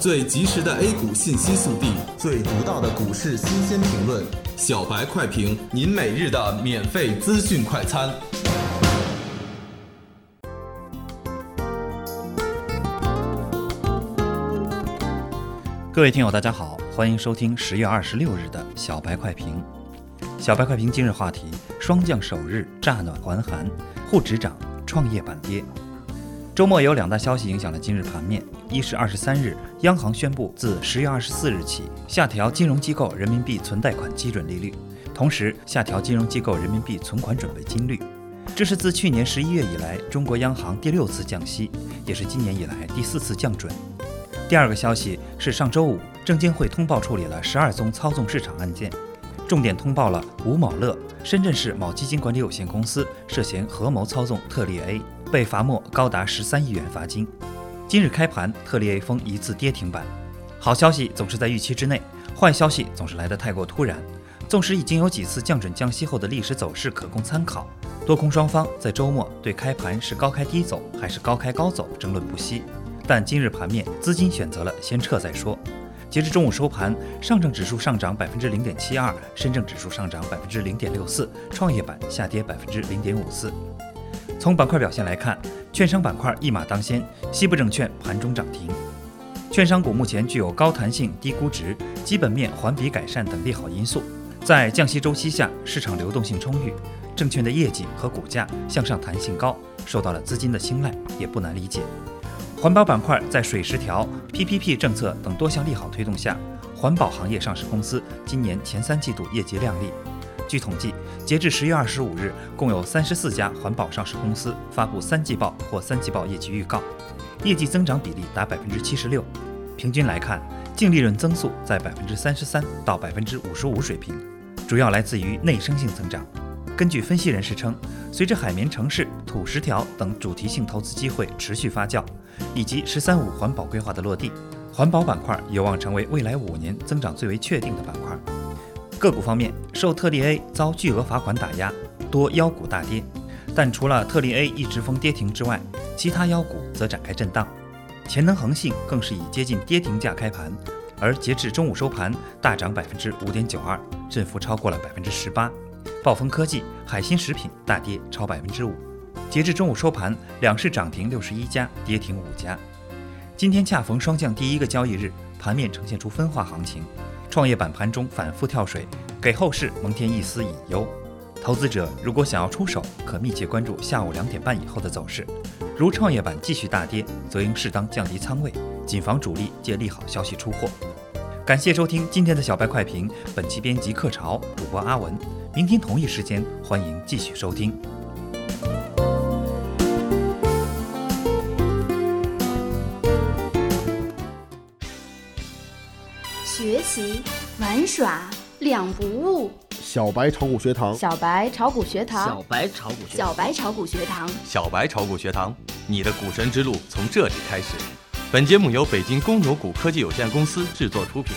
最及时的 A 股信息速递，最独到的股市新鲜评论，小白快评，您每日的免费资讯快餐。各位听友，大家好，欢迎收听十月二十六日的小白快评。小白快评今日话题：霜降首日乍暖还寒，沪指涨，创业板跌。周末有两大消息影响了今日盘面，一是二十三日，央行宣布自十月二十四日起下调金融机构人民币存贷款基准利率，同时下调金融机构人民币存款准备金率。这是自去年十一月以来中国央行第六次降息，也是今年以来第四次降准。第二个消息是上周五，证监会通报处理了十二宗操纵市场案件，重点通报了吴某乐、深圳市某基金管理有限公司涉嫌合谋操纵特立 A。被罚没高达十三亿元罚金。今日开盘，特立 A 封一字跌停板。好消息总是在预期之内，坏消息总是来得太过突然。纵使已经有几次降准降息后的历史走势可供参考，多空双方在周末对开盘是高开低走还是高开高走争论不息。但今日盘面，资金选择了先撤再说。截至中午收盘，上证指数上涨百分之零点七二，深证指数上涨百分之零点六四，创业板下跌百分之零点五四。从板块表现来看，券商板块一马当先，西部证券盘中涨停。券商股目前具有高弹性、低估值、基本面环比改善等利好因素，在降息周期下，市场流动性充裕，证券的业绩和股价向上弹性高，受到了资金的青睐，也不难理解。环保板块在水十条、PPP 政策等多项利好推动下，环保行业上市公司今年前三季度业绩亮丽。据统计，截至十月二十五日，共有三十四家环保上市公司发布三季报或三季报业绩预告，业绩增长比例达百分之七十六。平均来看，净利润增速在百分之三十三到百分之五十五水平，主要来自于内生性增长。根据分析人士称，随着海绵城市、土十条等主题性投资机会持续发酵，以及“十三五”环保规划的落地，环保板块有望成为未来五年增长最为确定的板块。个股方面，受特立 A 遭巨额罚款打压，多妖股大跌。但除了特立 A 一直封跌停之外，其他妖股则展开震荡。潜能恒信更是以接近跌停价开盘，而截至中午收盘大涨百分之五点九二，振幅超过了百分之十八。暴风科技、海鑫食品大跌超百分之五。截至中午收盘，两市涨停六十一家，跌停五家。今天恰逢双降第一个交易日，盘面呈现出分化行情。创业板盘中反复跳水，给后市蒙添一丝隐忧。投资者如果想要出手，可密切关注下午两点半以后的走势。如创业板继续大跌，则应适当降低仓位，谨防主力借利好消息出货。感谢收听今天的小白快评，本期编辑客潮，主播阿文。明天同一时间，欢迎继续收听。学习玩耍两不误。小白炒股学堂，小白炒股学堂，小白炒股学小白炒股学堂，小白炒股学堂，你的股神之路从这里开始。本节目由北京公牛股科技有限公司制作出品。